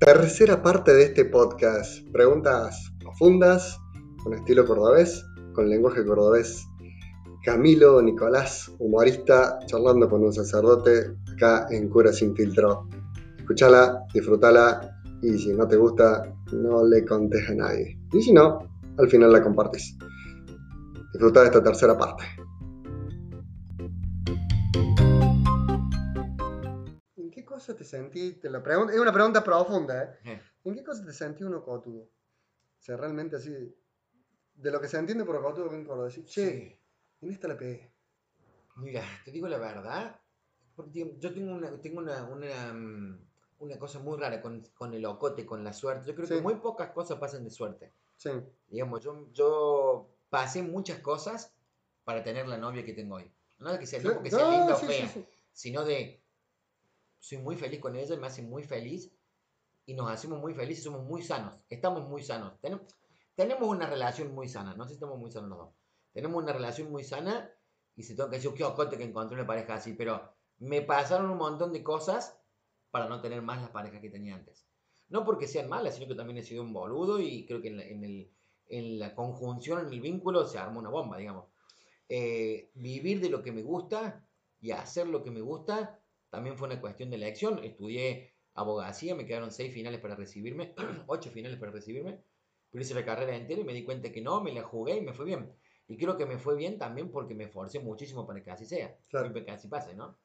Tercera parte de este podcast. Preguntas profundas, con estilo cordobés, con lenguaje cordobés. Camilo Nicolás, humorista, charlando con un sacerdote acá en Cura Sin Filtro. Escúchala, disfrútala y si no te gusta, no le contes a nadie. Y si no, al final la compartes. Disfruta de esta tercera parte. Te sentí? Te la pregunto, es una pregunta profunda, ¿eh? Eh, ¿En qué cosa te sentí uno cotudo? O sea, realmente así, de lo que se entiende por cotudo, ven por decir, che, sí. en esta la pegué. Mira, te digo la verdad, porque yo tengo una, tengo una, una, mm, una cosa muy rara con, con el ocote, con la suerte. Yo creo Sí. que muy pocas cosas pasan de suerte. Sí, Digamos, yo, yo pasé muchas cosas para tener la novia que tengo hoy. No de que sea, no porque sea No, linda o sí, fea, sino de soy muy feliz con ella, me hace muy feliz y nos hacemos muy felices, somos muy sanos, estamos muy sanos. Tenemos, tenemos una relación muy sana, no sé si estamos muy sanos los dos. Tenemos una relación muy sana y se tengo que decir, qué ocote que encontré una pareja así, pero me pasaron un montón de cosas para no tener más las parejas que tenía antes. No porque sean malas, sino que también he sido un boludo y creo que en la, el- en la conjunción, en el vínculo, se arma una bomba, digamos. Eh, vivir de lo que me gusta y hacer lo que me gusta también fue una cuestión de elección. Estudié abogacía, me quedaron seis finales para recibirme, ocho finales para recibirme, pero hice la carrera entera y me di cuenta que no, me la jugué y me fue bien. Y creo que me fue bien también porque me esforcé muchísimo para que así sea, Claro. que así pase, ¿no?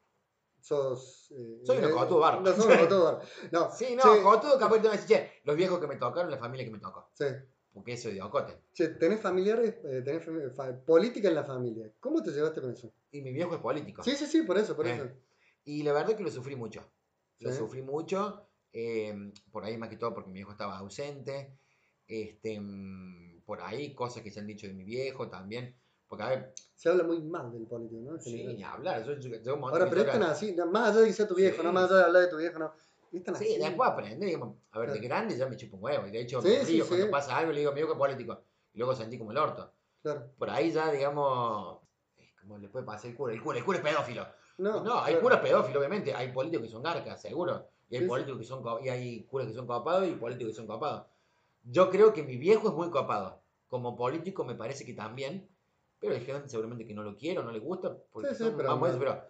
Sos. eh, Soy un eh, cotudo bárbaro. No, sos un cotudo. No, Sí, no, che, Jotudo, capaz te van a decir, che, los viejos que me tocaron, la familia que me tocó, sí. porque eso de ocote. Che, tenés familiares, eh, tenés fa- política en la familia. ¿Cómo te llevaste con eso? Y mi viejo es político. Sí, sí, sí, por eso, por Eh, eso. Y la verdad es que lo sufrí mucho. Lo Sí. sufrí mucho, eh, por ahí más que todo porque mi viejo estaba ausente, este, mm, por ahí cosas que se han dicho de mi viejo también, porque a ver, Se habla muy mal del político, ¿no? Sí, ni hablar, yo, yo- Ahora, pero es tan historias- así, más allá de que sea tu viejo, Sí. no más allá de hablar de tu viejo, no. Sí, así. después digamos, a ver, de grande ya me chupo un huevo, y de hecho Sí, me río sí. cuando pasa algo, le digo, mi viejo es político, y luego sentí como el orto. Claro. Por ahí ya, digamos, como le puede pasar el cura, el cura, el cura es pedófilo. No, No, hay claro. curas pedófilos, obviamente. Hay políticos que son garcas, seguro. Y hay Sí, políticos que son y hay curas que son copados y políticos que son copados. Yo creo que mi viejo es muy copado. Como político me parece que también. Pero hay gente seguramente que no lo quiere no le gusta. Porque Sí, sí, son- pero vamos no. pero,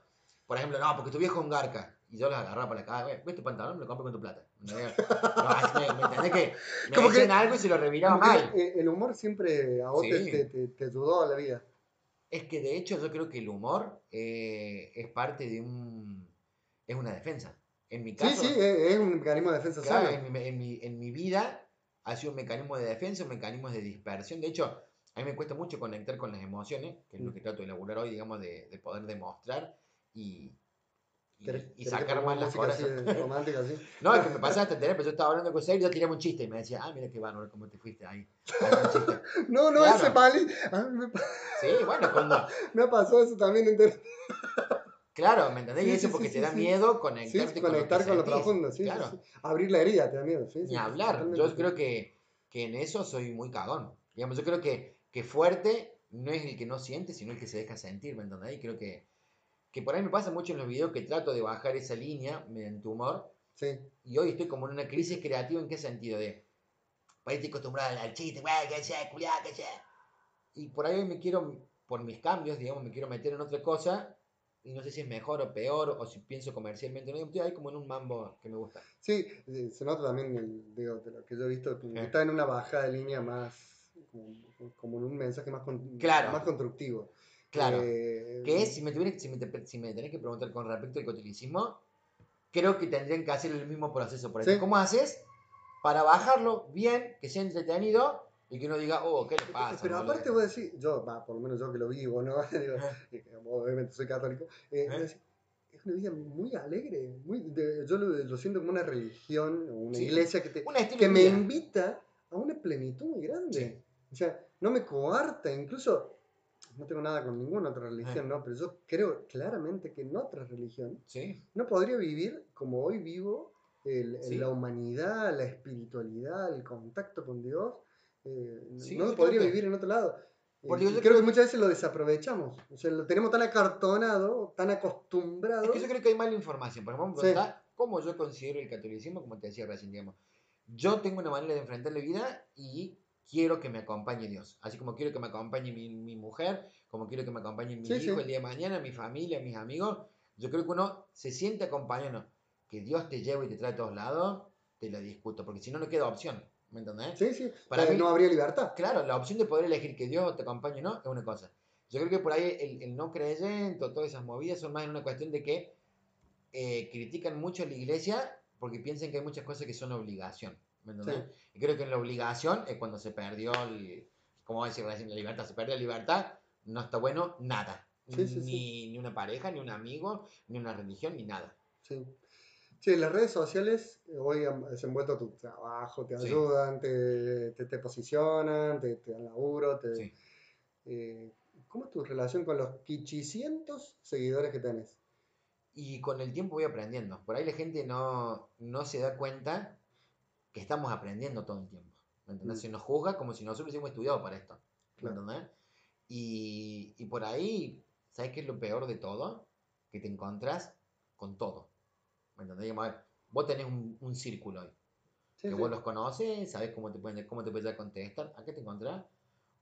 por ejemplo, no, porque tu viejo es un garca. Y yo los agarraba para la cara. "Ve, ¿Ves tu pantalón? Me lo compro con tu plata. No, me, ¿me entendés que me Como que- algo y se lo reviraba mal? el, humor siempre a vos te, te, te- te ayudó a la vida. Es que de hecho yo creo que el humor eh, es parte de un... es una defensa. En mi Sí, caso... sí, es, es un mecanismo de defensa Claro, sano. en mi, en, mi, en mi vida ha sido un mecanismo de defensa, un mecanismo de dispersión. De hecho, a mí me cuesta mucho conectar con las emociones, que es lo Mm. que trato de elaborar hoy, digamos, de, de poder demostrar y, y, ¿Querés- y sacar más las cosas. romántica así? No, es que me pasa hasta tener, pero yo estaba hablando con serio y yo tiraba un chiste y me decía, ah, mira qué bárbaro, cómo te fuiste ahí. No, no, Claro. ese pali. A me, Sí, bueno, cuando, me ha pasado eso también. enter- claro, ¿me entendés? Sí, y eso sí, porque sí, te da miedo conectarte conectar con con lo, lo que sentís. profundo, sí, claro. sí. Abrir la herida te da miedo, sí. Ni hablar. Yo creo que, que en eso soy muy cagón. Digamos, yo creo que, que fuerte no es el que no siente, sino el que se deja sentir, ¿me entendés? Y creo que, que por ahí me pasa mucho en los videos que trato de bajar esa línea mediante humor. Sí, Y hoy estoy como en una crisis creativa, ¿en qué sentido? De, por ahí estoy acostumbrado al- chiste, güey, que sea, culiá, que sea. Y por ahí me quiero, por mis cambios, digamos, me quiero meter en otra cosa. Y no sé si es mejor o peor, o si pienso comercialmente. No, estoy ahí como en un mambo que me gusta. sí, eh, se nota también, el- digo, de lo que yo he visto, que está en una bajada de línea más, como, como en un mensaje más, con- Claro. más constructivo. Claro. Eh, que es, si me, tuviera, si, me, te- si me tenés que preguntar con respecto al catolicismo, creo que tendrían que hacer el mismo proceso. Por ejemplo, Sí. ¿cómo haces para bajarlo bien, que sea entretenido y que uno diga, oh, ¿qué le pasa? Pero boludo?" aparte vos decís, yo, por lo menos yo que lo vivo, ¿no? Obviamente soy católico, eh, ¿Eh? es es una vida muy alegre, muy, de- yo lo, lo siento como una religión una Sí. iglesia que, te, que me invita a una plenitud muy grande. Sí. O sea, no me coarta, incluso no tengo nada con ninguna otra religión, ¿no? Pero yo creo claramente que en otra religión Sí, no podría vivir como hoy vivo el- Sí. la humanidad, la espiritualidad, el contacto con Dios. eh, Sí, no podría que- vivir en otro lado. Porque yo creo creo que que- muchas veces lo desaprovechamos. O sea, lo tenemos tan acartonado, tan acostumbrado. es que yo creo que hay mala información. Por ejemplo, Sí. cómo yo considero el catolicismo, como te decía recién, digamos. yo tengo una manera de enfrentar la vida y quiero que me acompañe Dios. Así como quiero que me acompañe mi, mi mujer, como quiero que me acompañe mi Sí, hijo sí. el día de mañana, mi familia, mis amigos. Yo creo que uno se siente acompañado. Que Dios te lleve y te trae a todos lados, te la discuto, porque si no, no queda opción. ¿Me entendés? Sí, sí. Para Eh, mí- no habría libertad. Claro, la opción de poder elegir que Dios te acompañe o no es una cosa. Yo creo que por ahí el, el no creyente o todas esas movidas son más en una cuestión de que eh, critican mucho a la iglesia porque piensan que hay muchas cosas que son obligación. ¿Me entendés? Y creo que en la obligación es cuando se perdió, el, como decir recién, la libertad. Se perdió la libertad, no está bueno nada. Sí, sí, ni, ni una pareja, ni un amigo, ni una religión, ni nada. Sí. Sí, las redes sociales hoy han desenvuelto tu trabajo, te ayudan, te, te, te posicionan, te, te dan laburo. Te, eh, ¿Cómo es tu relación con los quichicientos seguidores que tenés? Y con el tiempo voy aprendiendo. Por ahí la gente no, no se da cuenta que estamos aprendiendo todo el tiempo. ¿Me entendés? Mm. Se nos juzga como si nosotros hubiésemos estudiado para esto. ¿Me Claro. entendés? Y, y por ahí, ¿sabes qué es lo peor de todo? Que te encontrás con todo. ¿Me entendés? Digamos, a ver, vos tenés un, un círculo hoy. Sí, que sí. vos los conoces, sabés cómo te pueden, cómo te pueden contestar. ¿A qué te encontrás?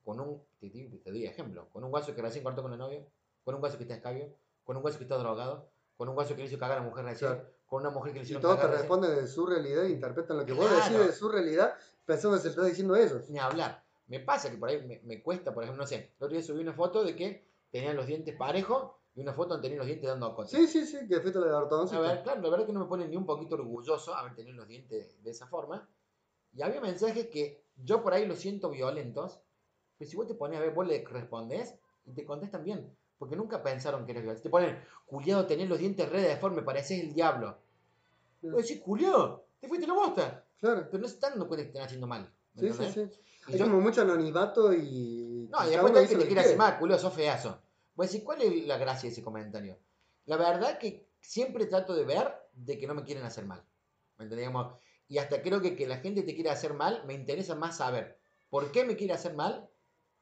Con un, te, te- te doy ejemplo, con un guaso que recién cortó con la novia, con un guaso que está escabio, con un guaso que está drogado, con un guaso que le hizo cagar a la mujer recién, Claro. Con una mujer que le Y todos te responden de su realidad e interpretan lo que vos decís de su realidad pensando que se está diciendo ellos. Ni hablar. Me pasa que por ahí me, me cuesta, por ejemplo, no sé, el otro día subí una foto de que tenían los dientes parejos y una foto donde tenían los dientes dando acote. Sí, sí, sí, que fuiste la de ortodoncia. A ver, claro, la verdad que no me pone ni un poquito orgulloso haber tenido los dientes de esa forma. Y había mensajes que yo por ahí los siento violentos, pero si vos te pones a ver, vos le respondés y te contestan bien. Porque nunca pensaron que eres violento. Te ponen, culiado, tenés los dientes re deformes, pareces el diablo. Vos decís, culiado, te fuiste la bosta. Claro. Pero no se están dando cuenta que están haciendo mal. ¿me Sí, sí, sí. Y Hay yo- como mucho anonimato y. No, y después dice que te quiere hacer mal, culo, sos feazo. Voy a decir, ¿cuál es la gracia de ese comentario? La verdad que siempre trato de ver de que no me quieren hacer mal. ¿Me entendés? Digamos, Y hasta creo que que la gente te quiere hacer mal, me interesa más saber por qué me quiere hacer mal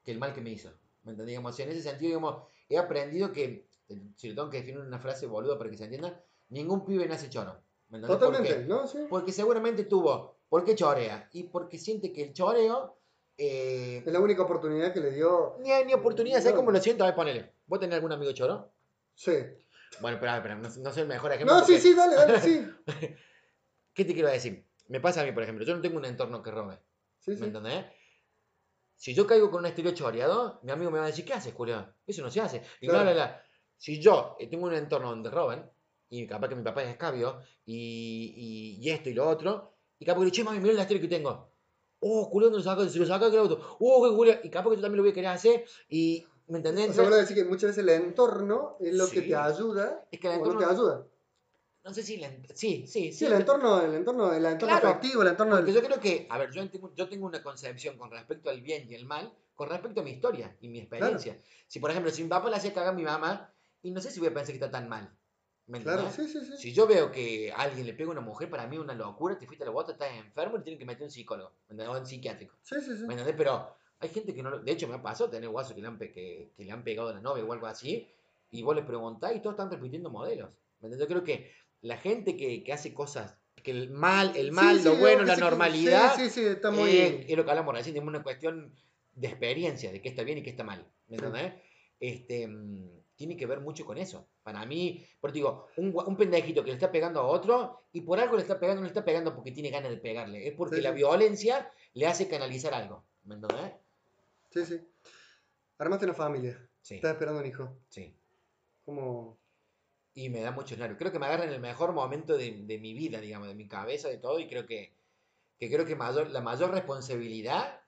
que el mal que me hizo. ¿Me entendés? Digamos, en ese sentido, digamos, he aprendido que, si lo tengo que definir una frase boluda para que se entienda, ningún pibe nace choro. Totalmente, ¿no? Sí. porque seguramente tuvo, ¿por qué chorea? Y porque siente que el choreo, eh, Es la única oportunidad que le dio. ni, ni oportunidad, ¿sabes No. cómo lo siento? A ver, ponele. ¿Vos tenés algún amigo choro? Sí. Bueno, pero, pero no, no soy el mejor ejemplo. No, sí, porque- sí, dale, dale, sí. ¿Qué te quiero decir? Me pasa a mí, por ejemplo, yo no tengo un entorno que robe, Sí, ¿me sí. entendés? Si yo caigo con un estilo choreado, mi amigo me va a decir, ¿qué haces, Julián? Eso no se hace. Y Claro. bla, bla, bla. Si yo eh, tengo un entorno donde roban, y capaz que mi papá es escabio, y, y, y esto y lo otro, y capaz que le che, mami, mirá el estilo que tengo. Oh, Julián, lo saca, se lo saca del auto. Oh, qué Julián. Y capaz que yo también lo voy a querer hacer, y, ¿me entendés? O sea, a decir que muchas veces el entorno es lo que Sí. te ayuda Es que el o no entorno- te ayuda. No sé si... la ent- sí, sí, Sí, el entorno, el entorno, el entorno Claro. afectivo, el entorno Porque del... yo creo que, a ver, yo tengo, yo tengo una concepción con respecto al bien y el mal, con respecto a mi historia y mi experiencia. Si, por ejemplo, si mi papá le hacía cagar a mi mamá, y no sé si voy a pensar que está tan mal. ¿Me Claro, sí, sí, sí. Si yo veo que alguien le pega a una mujer, para mí es una locura, te fuiste a la bota, estás enfermo y tienen que meter un psicólogo, ¿me? O un psiquiátrico. Sí, sí, sí. ¿Me entendés? Pero hay gente que no lo... De hecho, me ha pasado tener guasos que le han, pe- que, que le han pegado a la novia o algo así, y vos les preguntás y todos están repitiendo modelos. ¿Me entendés? Yo creo que la gente que, que hace cosas, que el mal, el mal, Sí, lo sí, bueno, la normalidad, Sí, sí, sí, está muy... eh, es lo que hablamos recién, tenemos una cuestión de experiencia, de qué está bien y qué está mal. ¿Me entendés? Este, mm, tiene que ver mucho con eso. Para mí, porque digo, un, un pendejito que le está pegando a otro y por algo le está pegando, no le está pegando porque tiene ganas de pegarle. Es porque Sí, la sí. violencia le hace canalizar algo. ¿Me entendés? Sí, sí. Armaste una familia. Sí, Estás esperando un hijo. sí. ¿Cómo...? Y me da mucho nervio. Creo que me agarra en el mejor momento de, de mi vida, digamos, de mi cabeza, de todo, y creo que, que creo que mayor, la mayor responsabilidad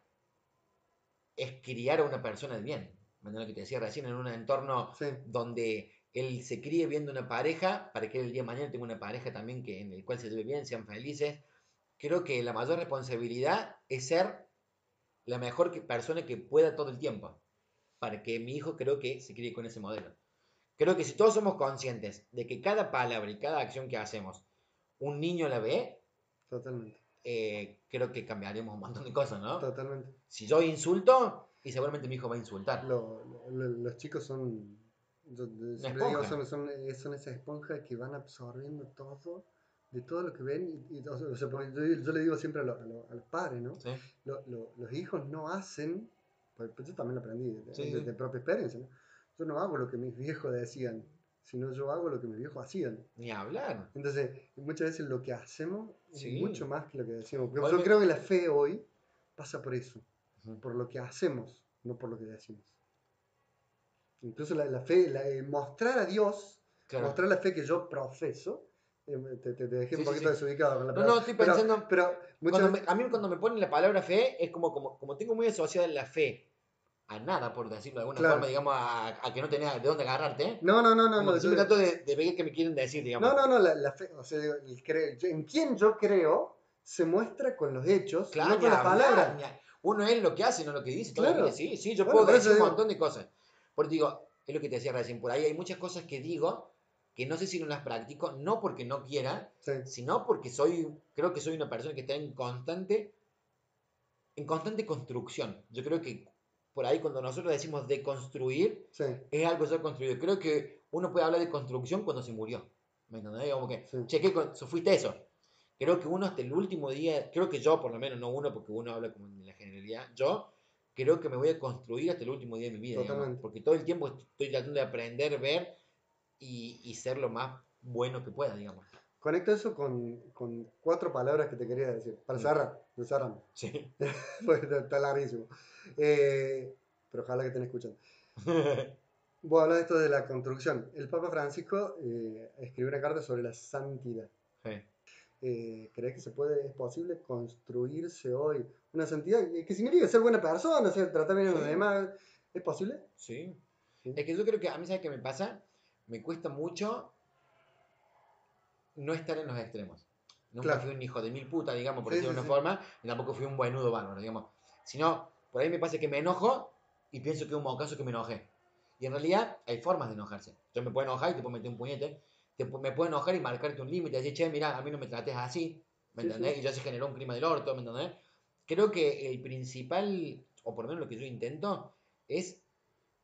es criar a una persona de bien. ¿Me entiendes lo que te decía recién? En un entorno Sí. donde él se críe viendo una pareja, para que él el día de mañana tenga una pareja también que, en el cual se lleve bien, sean felices. Creo que la mayor responsabilidad es ser la mejor que- persona que pueda todo el tiempo. Para que mi hijo creo que se críe con ese modelo. Creo que si todos somos conscientes de que cada palabra y cada acción que hacemos, un niño la ve, Totalmente. eh, creo que cambiaríamos un montón de cosas, ¿no? Totalmente. Si yo insulto, y seguramente mi hijo va a insultar. Lo- lo- los chicos son... Yo siempre digo, son, son, son esa esponja que van absorbiendo todo de todo lo que ven. Y, y, o sea, yo, yo le digo siempre a, lo- a a los padres, ¿no? Sí. Lo- lo- los hijos no hacen, pues, pues yo también lo aprendí de, Sí, de- sí. de propia experiencia, ¿no? Yo no hago lo que mis viejos decían, sino yo hago lo que mis viejos hacían. Ni hablar. Entonces, muchas veces lo que hacemos es mucho más que lo que decimos. Porque yo creo que la fe hoy pasa por eso. Por lo que hacemos, no por lo que decimos. Incluso la, la fe, la, eh, mostrar a Dios, Claro. mostrar la fe que yo profeso, eh, te, te- te dejé Sí, un sí, poquito sí. desubicado con la No, palabra. no, estoy Pero- pensando- Pero, veces- me- a mí cuando me ponen la palabra fe, es como, como, como tengo muy asociada la fe a nada, por decirlo de alguna Claro. forma, digamos, a, a que no tenés de dónde agarrarte. No, no, no, no. No, yo- trato de, de ver qué me quieren decir, digamos. No, no, no, la, la fe, o sea, el cre- yo- en quién yo creo se muestra con los hechos, Claro, no con las palabras. Uno es lo que hace, no lo que dice. Claro. Sí, sí, yo Bueno, puedo por decir un digo- montón de cosas. Porque digo, es lo que te decía recién, por ahí hay muchas cosas que digo que no sé si no las practico, no porque no quiera, Sí, sino porque soy, creo que soy una persona que está en constante, en constante construcción. Yo creo que por ahí cuando nosotros decimos de construir, sí, es algo ya construido. Creo que uno puede hablar de construcción cuando se murió. ¿Me entendés? Como que, Sí. che, ¿qué eso? Creo que uno hasta el último día, creo que yo por lo menos, no uno, porque uno habla como en la generalidad, yo creo que me voy a construir hasta el último día de mi vida. digamos. Totalmente. porque todo el tiempo estoy tratando de aprender, ver y, y ser lo más bueno que pueda, digamos. Conecto eso con, con cuatro palabras que te quería decir. Para Mm. cerrar, de cerrando. Sí. Porque está, está larguísimo. Eh, pero ojalá que estén escuchando. Voy a hablar de esto de la construcción. El Papa Francisco eh, escribió una carta sobre la santidad. Sí. Eh, ¿Crees que se puede, es posible construirse hoy una santidad? ¿Qué significa ser buena persona? Ser, tratar bien a los demás. ¿Es posible? Sí. Sí. Es que yo creo que a mí, ¿sabes qué me pasa? Me cuesta mucho no estar en los extremos. Nunca Claro. fui un hijo de mil puta, digamos, por Sí, decirlo de sí, una forma, y tampoco fui un buenudo bárbaro, digamos. Sino, por ahí me pasa que me enojo y pienso que es un mocaso que me enojé. Y en realidad hay formas de enojarse. Yo me puedo enojar y te puedo meter un puñete. Te, me puedo enojar y marcarte un límite. Decir, che, mira, a mí no me trates así. ¿Me Sí, entendés? sí. Y ya se generó un clima del orto, ¿me entendés? Creo que el principal, o por lo menos lo que yo intento, es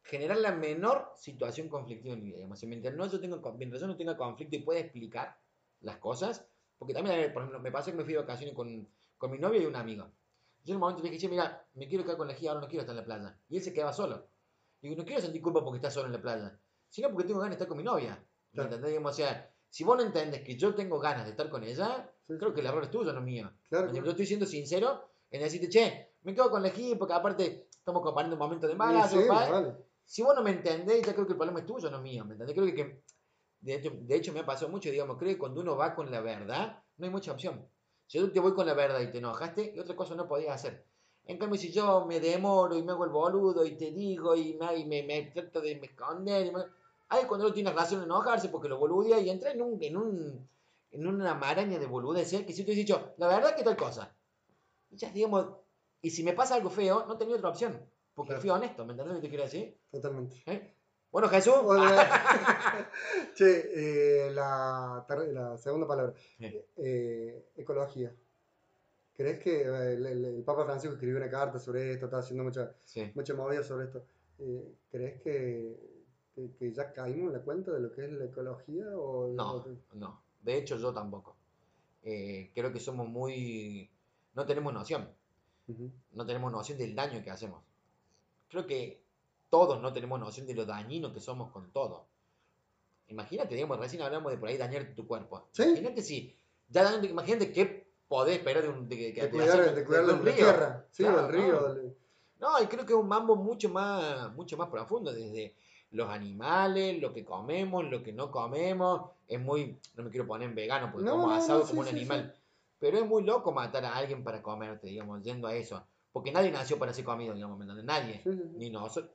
generar la menor situación conflictiva en mi vida. Digamos. Mientras, no yo tengo, mientras yo no tenga conflicto y pueda explicar las cosas, porque también, por ejemplo, me pasó que me fui de vacaciones con, con mi novia y un amigo. Yo en un momento le dije, che, mira, me quiero quedar con la guía, ahora no quiero estar en la playa. Y él se quedaba solo. Y digo, no quiero sentir culpa porque está solo en la playa, sino porque tengo ganas de estar con mi novia. ¿Me entendés? Digamos, o sea, si vos no entendés que yo tengo ganas de estar con ella, Sí, creo sí. que el error es tuyo, no mío. Claro. Yo estoy siendo sincero en decirte, che, me quedo con la guía porque aparte estamos comparando un momento de Sí, embarazo, sí, pa. vale. Si vos no me entendés, ya creo que el problema es tuyo, no mío, ¿me entendés? Creo que, que- de, hecho, de hecho me ha pasado mucho, digamos, creo que cuando uno va con la verdad, no hay mucha opción. Si yo te voy con la verdad y te enojaste, y otra cosa no podías hacer. En cambio, si yo me demoro y me hago el boludo y te digo y me, y me, me trato de me esconder, y me- ahí cuando uno tiene razón de enojarse porque lo boludea y entra en un, en un en una maraña de boludeces que si te he dicho, la verdad que tal cosa. Y ya digamos, y si me pasa algo feo, no tenía otra opción. Porque Claro. fui honesto, ¿me entendés lo que te quiero decir? Totalmente. ¿Eh? Bueno, Jesús. Che, eh, la, la segunda palabra. Eh, ecología. ¿Crees que eh, el, el- el Papa Francisco escribió una carta sobre esto? Está haciendo mucha, Sí. mucha movida sobre esto. Eh, ¿Crees que, que, que ya caímos en la cuenta de lo que es la ecología? O, No, no. De hecho, yo tampoco. Eh, creo que somos muy... No tenemos noción. No tenemos noción del daño que hacemos. Creo que todos no tenemos noción de lo dañino que somos con todo. Imagínate, digamos, recién hablamos de por ahí dañar tu cuerpo. Sí. Imagínate si... Ya imagínate qué podés esperar de un... De, De de cuidar, de cuidar la, tierra, sí, Claro, el río. no. No, y creo que es un mambo mucho más, mucho más profundo, desde los animales, lo que comemos, lo que no comemos. Es muy, no me quiero poner en vegano porque No, como no, asado no, como sí, un sí, animal. Pero es muy loco matar a alguien para comerte, digamos, yendo a eso. Porque nadie nació para ser comido, digamos. Nadie. Sí, sí, sí. Ni nosotros.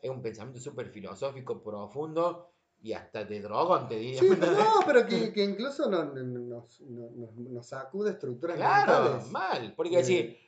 Es un pensamiento súper filosófico, profundo y hasta de drogón, te diría. Sí, no, pero que, que incluso no- no- no- nos, no- nos, nos sacude estructuras Claro, mentales. mal. Porque Eh. decir,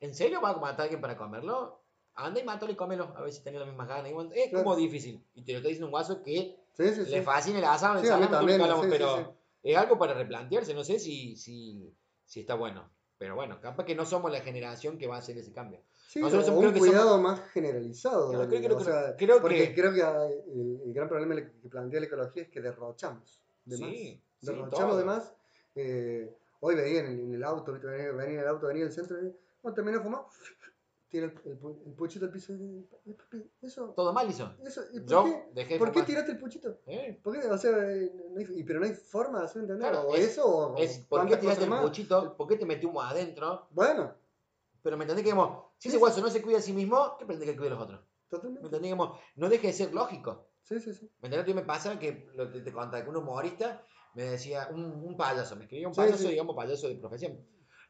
¿en serio vas a matar a alguien para comerlo? Anda y mátalo y cómelo, a ver si tenés las mismas ganas. Y bueno, Es como difícil. Y te lo está diciendo un guaso que Sí, sí, sí. le fascina el asado, el salame, también, pero es algo para replantearse. No sé si, si, si está bueno. Pero bueno, capaz que no somos la generación que va a hacer ese cambio. Sí, Nosotros o creo un que cuidado más generalizado. Claro, creo que- o sea, creo porque que- creo que el, el gran problema que plantea la ecología es que derrochamos de más. Derrochamos todo. de más Eh, hoy venía en, en el auto, venía, venía en el auto, venía al centro, y, bueno, terminé de fumar, tira el, el, el puchito al piso. y, "Eh, papi, Eso, Todo mal hizo. eso, ¿y por Yo qué? dejé de ¿Por qué tiraste el puchito? ¿Eh? ¿Por qué? O sea, eh, no hay- pero no hay forma de hacer entender. Claro, o es- eso, o Es, ¿Por qué tiraste el más. puchito? ¿Por qué te metí humo adentro? Bueno, Pero me entendés que, digamos, si ese Sí. guaso no se cuida a sí mismo, ¿qué pretende que cuide a los otros? ¿Me totalmente. entendés? Digamos, no deje de ser lógico. Sí, sí, sí. ¿Me entendés? Me pasa que lo que te contaba, que un humorista me decía, un, un payaso, me escribía un Sí, payaso, sí. digamos, payaso de profesión.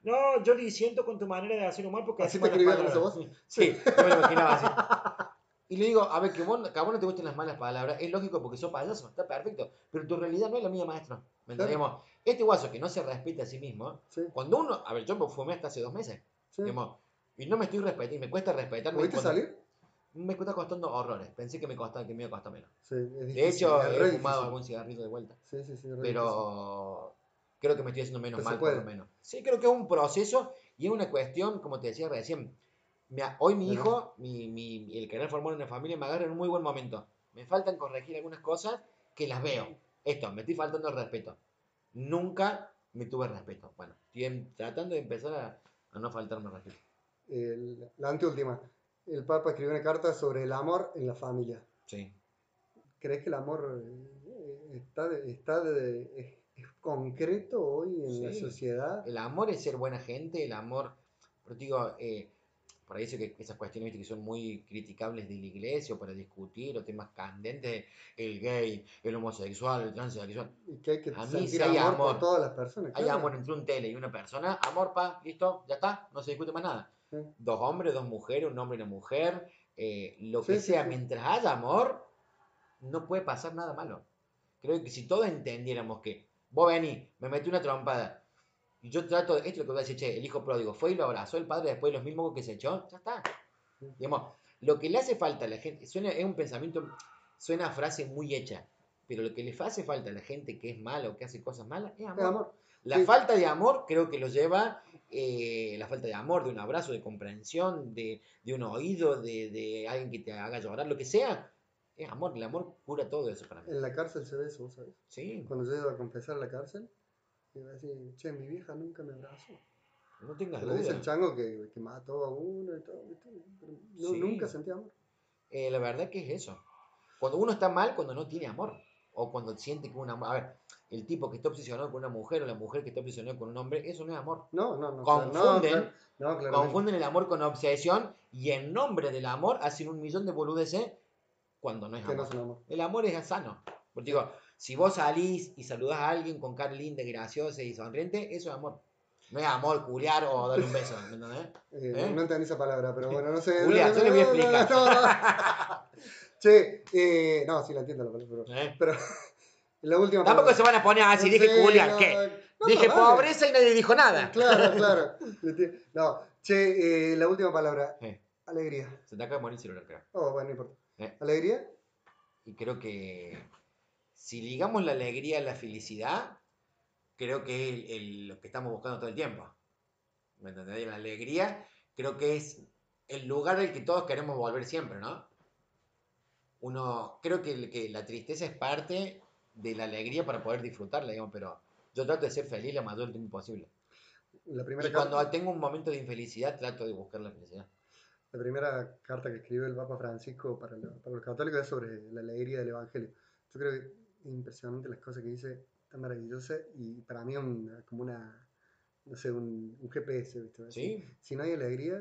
No, yo disiento con tu manera de hacer humor porque ¿Así te escribía con palabras". Sí, yo me lo imaginaba así. Y le digo, a ver, que, vos, que a vos no te gusten las malas palabras, es lógico porque sos payaso, está perfecto. Pero tu realidad no es la mía, maestro. ¿Me. Digamos, Este guaso que no se respeta a sí mismo, sí, cuando uno, a ver, yo me fumé hasta hace dos meses, sí. digamos, y no me estoy respetando, y me cuesta respetarme. ¿Pudiste cuando- salir? Me está costando horrores. Pensé que me costaba, que me iba a costar menos. Sí, es difícil. De hecho, he difícil. fumado algún cigarrito de vuelta. Sí, sí, sí. Pero creo que me estoy haciendo menos Pero mal, por lo menos. Sí, creo que es un proceso y es una cuestión, como te decía recién. Hoy mi hijo, mi, mi- el querer formar una familia, me agarra en un muy buen momento. Me faltan corregir algunas cosas que las veo. Esto, me estoy faltando el respeto. Nunca me tuve respeto. Bueno, estoy tratando de empezar a, a no faltarme respeto. El- la anteúltima. El Papa escribió una carta sobre el amor en la familia. Sí. ¿Crees que el amor eh, está, de- está concreto hoy en la sociedad? El amor es ser buena gente, el amor, pero digo, eh, por ahí eso que esas cuestiones que son muy criticables de la iglesia o para discutir o temas candentes, el gay, el homosexual, el transexual. Y que hay que A mí sí hay amor, todas las personas. Hay claro. amor entre un tele y una persona, amor, pa, listo, ya está, no se discute más nada. Sí. Dos hombres, dos mujeres, un hombre y una mujer, eh, lo que Sí, sea, mientras haya amor, no puede pasar nada malo. Creo que si todos entendiéramos que vos venís, me metí una trompada, y yo trato, esto es lo que voy a decir, che, el hijo pródigo fue y lo abrazó el padre después de los mismos que se echó, ya está. Digamos, lo que le hace falta a la gente, suena, es un pensamiento, suena a frase muy hecha, pero lo que le hace falta a la gente que es mala o que hace cosas malas es amor. Es amor. La Sí. falta de amor creo que lo lleva, eh, la falta de amor, de un abrazo, de comprensión, de, de un oído, de, de alguien que te haga llorar, lo que sea, es amor. El amor cura todo eso para mí. En la cárcel se ve eso, ¿sabes? Sí, Cuando yo iba a confesar a la cárcel, iba a decir, che, mi vieja nunca me abrazó. no tengas lo dice el duda. chango que, que mató a uno y todo. Pero no- Sí. nunca sentí amor. Eh, la verdad que es eso. Cuando uno está mal, cuando no tiene amor. O cuando siente que una... A ver, el tipo que está obsesionado con una mujer o la mujer que está obsesionada con un hombre, eso no es amor. No, no, no. Confunden. No, no. Confunden el amor con obsesión y en nombre del amor hacen un millón de boludeces cuando no es Que no amor. es un amor. El amor es sano. Porque digo, si vos salís y saludás a alguien con cara linda, graciosa y sonriente, eso es amor. No es amor, culiar o darle un beso, ¿me entendés? Eh, ¿Eh? No entendí esa palabra, pero bueno, no sé. Julia, no, yo le voy a no, no, explicar. no, no. Che, eh, no, sí la entiendo la palabra, pero, ¿Eh? pero la última Tampoco palabra. se van a poner así, dije sé, culiar, no, ¿qué? no, dije vale. pobreza y nadie dijo nada. Claro, claro. No, che, eh, la última palabra. Alegría. se te acaba de morir el celular, creo. Oh, bueno, no importa. Eh. ¿Alegría? Y creo que si ligamos la alegría a la felicidad, creo que es el- el- lo que estamos buscando todo el tiempo. ¿Me entendés? La alegría creo que es el lugar al que todos queremos volver siempre, ¿no? Uno, creo que, la tristeza es parte de la alegría para poder disfrutarla, digamos, pero yo trato de ser feliz lo mayor tiempo posible. La primera, Y cuando tengo un momento de infelicidad, trato de buscar la felicidad. La primera carta que escribió el Papa Francisco para, los católicos es sobre la alegría del Evangelio. Yo creo que es impresionante las cosas que dice, tan maravillosas y para mí es como una, no sé, un, un GPS, ¿viste? ¿Sí? Si no hay alegría,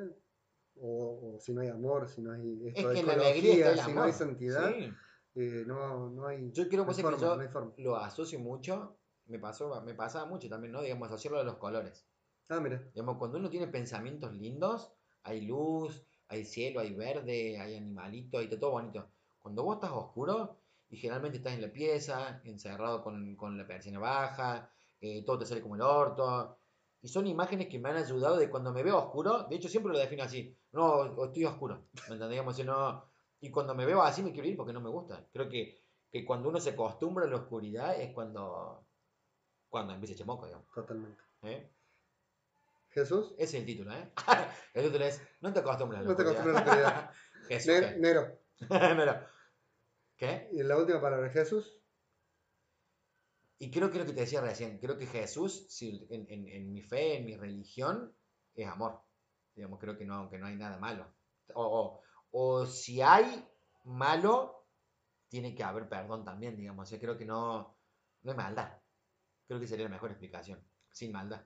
o, o si no hay amor, si no hay Es de que ecología, si amor. no hay santidad, Sí. eh, no, no hay, Yo quiero no hay que forma, yo no hay forma. lo asocio mucho, me pasó, me pasaba mucho también, ¿no? Digamos, asociarlo a los colores. Ah, mira, Digamos, cuando uno tiene pensamientos lindos, hay luz, hay cielo, hay verde, hay animalito, hay todo bonito. Cuando vos estás oscuro, y generalmente estás en la pieza, encerrado con, con la persiana baja, eh, todo te sale como el orto. Y son imágenes que me han ayudado de cuando me veo oscuro, de hecho siempre lo defino así, no, estoy oscuro, ¿me entendés? Digamos, si no- y cuando me veo así me quiero ir porque no me gusta. Creo que, que cuando uno se acostumbra a la oscuridad es cuando, cuando empieza a echar moco, digamos. totalmente. ¿eh? Jesús, Ese es el título, ¿eh? el título es No te acostumbres a la No te oscuridad. acostumbres a la oscuridad. Jesús. Ne- ¿qué? Nero. Mira. ¿Qué? Y la última palabra, Jesús. Y creo que lo que te decía recién, creo que Jesús, si, en, en- en mi fe, en mi religión, es amor. Digamos, creo que no, que no hay nada malo. O, o- o si hay malo, tiene que haber perdón también, digamos. O sea, creo que no, no hay maldad. Creo que sería la mejor explicación. Sin maldad.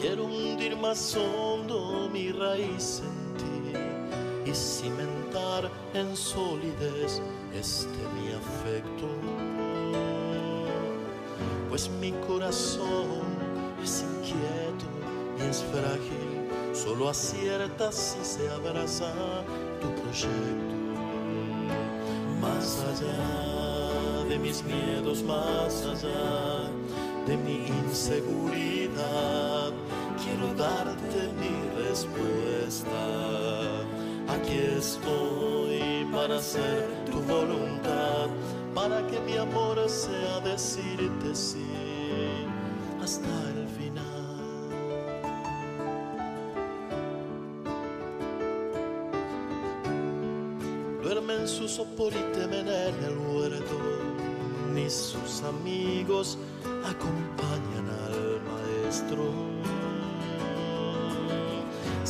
Quiero hundir más hondo mi raíz en ti y cimentar en solidez este mi afecto. Pues mi corazón es inquieto y es frágil, solo acierta si se abraza tu proyecto. Más allá de mis miedos, más allá de mi inseguridad, quiero darte mi respuesta. Aquí estoy para hacer tu voluntad, para que mi amor sea decirte sí hasta el final. Duerme en su sopor y temen en el huerto, ni sus amigos acompañan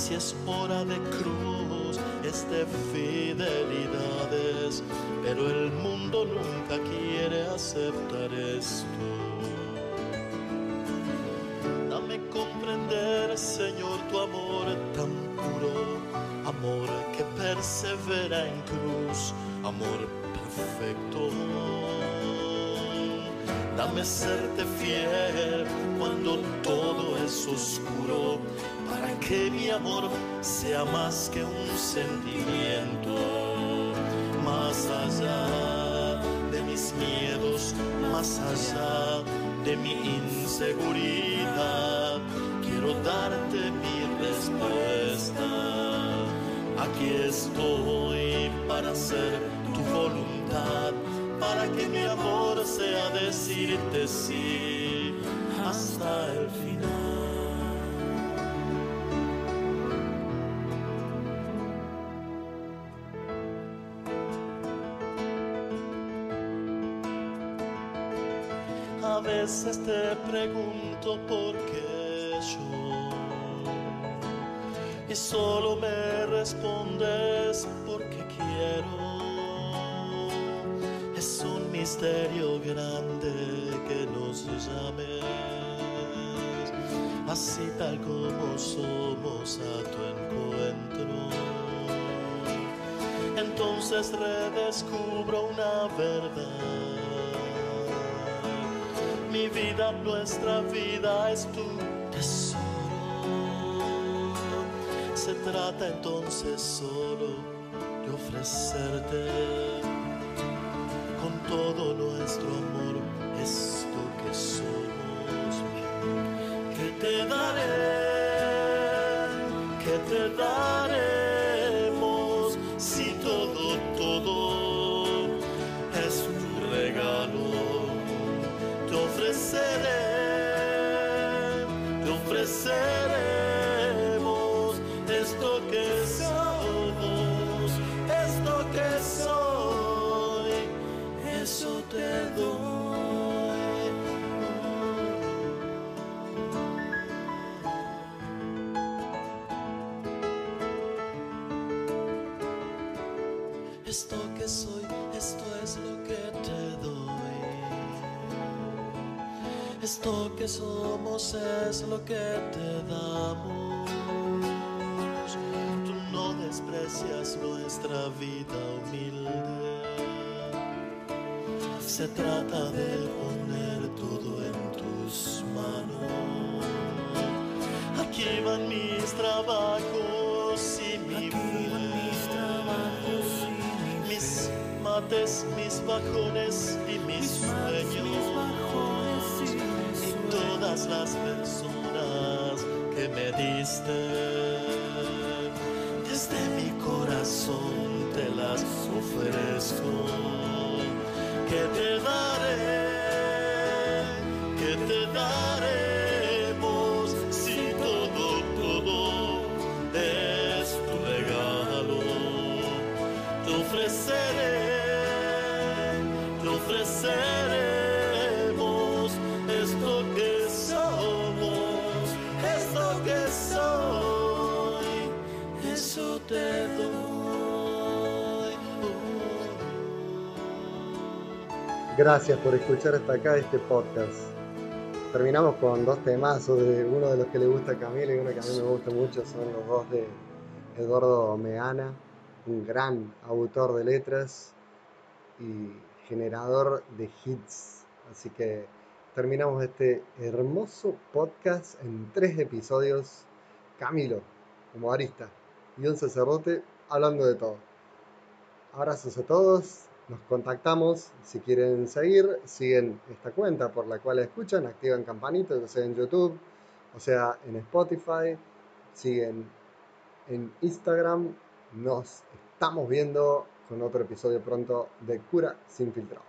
Si es hora de cruz, es de fidelidades, pero el mundo nunca quiere aceptar esto. Dame comprender, Señor, tu amor tan puro, amor que persevera en cruz, amor perfecto. Dame serte fiel cuando todo es oscuro, que mi amor sea más que un sentimiento, más allá de mis miedos, más allá de mi inseguridad. Quiero darte mi respuesta. Aquí estoy para hacer tu voluntad, para que mi amor sea decirte sí hasta el final. Veces te pregunto por qué yo y solo me respondes porque quiero. Es un misterio grande que nos llames así tal como somos a tu encuentro. Entonces redescubro una verdad. Vida, nuestra vida es tu tesoro. Se trata entonces solo de ofrecerte con todo nuestro amor esto que somos. Que te daré, que te daremos ofreceré, te ofreceremos que somos es lo que te damos. Tú no desprecias nuestra vida humilde. Se trata de poner todo en tus manos. Aquí van mis trabajos y mi. Mis mates, mis bajones y mis sueños. Las personas que me diste. Desde mi corazón te las ofrezco. Que te daré, que te daremos Gracias por escuchar hasta acá este podcast. Terminamos con dos temazos de uno de los que le gusta a Camilo y uno que a mí me gusta mucho, son los dos de Eduardo Meana, un gran autor de letras y generador de hits. Así que terminamos este hermoso podcast en tres episodios. Camilo, humorista, y un sacerdote hablando de todo. Abrazos a todos, nos contactamos. Si quieren seguir, siguen esta cuenta por la cual escuchan, activan campanita, ya sea en YouTube, o sea en Spotify, siguen en Instagram. Nos estamos viendo con otro episodio pronto de Cura sin filtrado.